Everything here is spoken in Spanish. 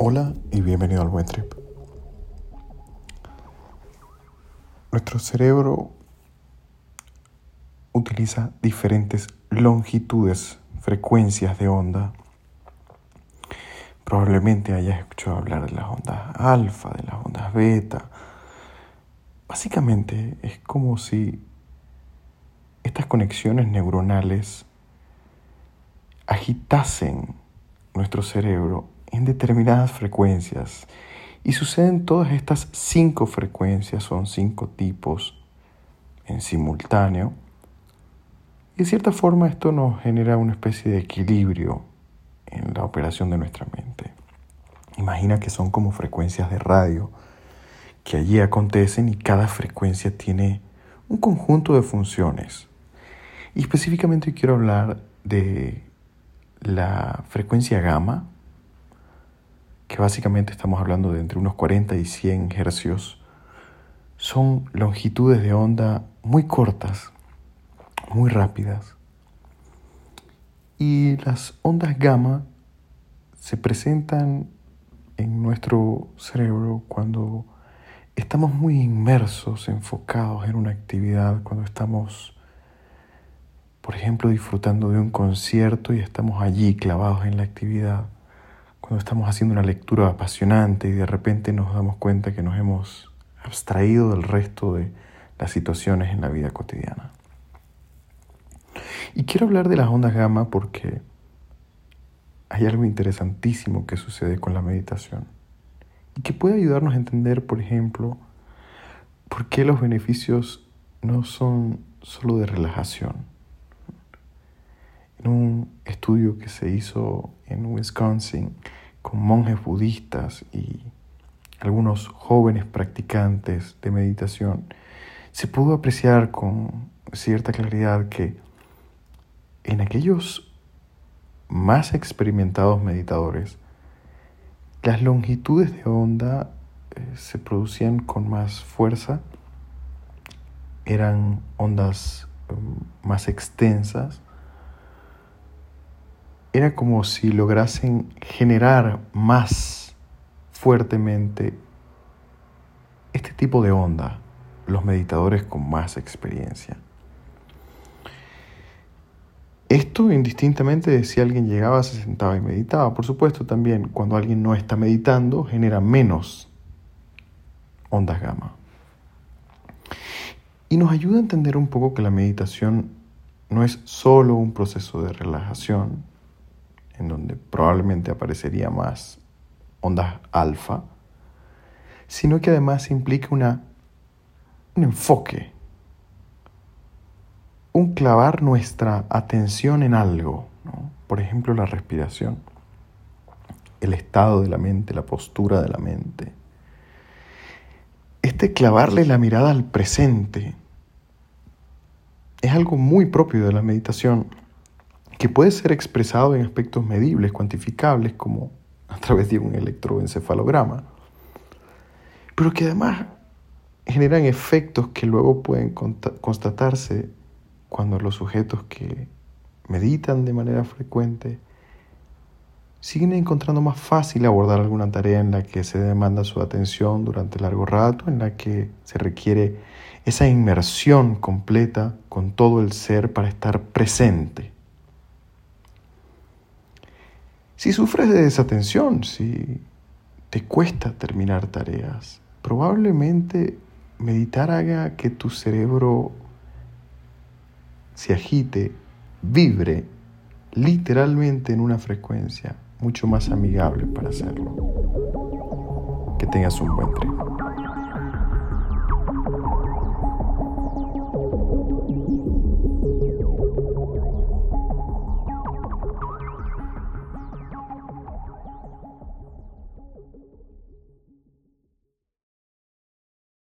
Hola y bienvenido al Buen Trip. Nuestro cerebro utiliza diferentes longitudes, frecuencias de onda. Probablemente hayas escuchado hablar de las ondas alfa, de las ondas beta. Básicamente es como si estas conexiones neuronales agitasen nuestro cerebro en determinadas frecuencias. Y suceden todas estas cinco frecuencias, son cinco tipos en simultáneo. Y de cierta forma esto nos genera una especie de equilibrio en la operación de nuestra mente. Imagina que son como frecuencias de radio que allí acontecen y cada frecuencia tiene un conjunto de funciones. Y específicamente quiero hablar de la frecuencia gamma, que básicamente estamos hablando de entre unos 40 y 100 hercios, son longitudes de onda muy cortas, muy rápidas. Y las ondas gamma se presentan en nuestro cerebro cuando estamos muy inmersos, enfocados en una actividad, cuando estamos, por ejemplo, disfrutando de un concierto y estamos allí clavados en la actividad cuando estamos haciendo una lectura apasionante y de repente nos damos cuenta que nos hemos abstraído del resto de las situaciones en la vida cotidiana. Y quiero hablar de las ondas gamma porque hay algo interesantísimo que sucede con la meditación y que puede ayudarnos a entender, por ejemplo, por qué los beneficios no son solo de relajación. Estudio que se hizo en Wisconsin, con monjes budistas y algunos jóvenes practicantes de meditación, se pudo apreciar con cierta claridad que en aquellos más experimentados meditadores, las longitudes de onda eh, se producían con más fuerza, eran ondas mm, más extensas, era como si lograsen generar más fuertemente este tipo de onda, los meditadores con más experiencia. Esto indistintamente de si alguien llegaba, se sentaba y meditaba. Por supuesto, también cuando alguien no está meditando, genera menos ondas gamma. Y nos ayuda a entender un poco que la meditación no es solo un proceso de relajación, en donde probablemente aparecería más ondas alfa, sino que además implica un enfoque, un clavar nuestra atención en algo, por ejemplo la respiración, el estado de la mente, la postura de la mente. Este clavarle la mirada al presente es algo muy propio de la meditación que puede ser expresado en aspectos medibles, cuantificables, como a través de un electroencefalograma, pero que además generan efectos que luego pueden constatarse cuando los sujetos que meditan de manera frecuente siguen encontrando más fácil abordar alguna tarea en la que se demanda su atención durante largo rato, en la que se requiere esa inmersión completa con todo el ser para estar presente. Si sufres de desatención, si te cuesta terminar tareas, probablemente meditar haga que tu cerebro se agite, vibre literalmente en una frecuencia mucho más amigable para hacerlo. Que tengas un buen tren.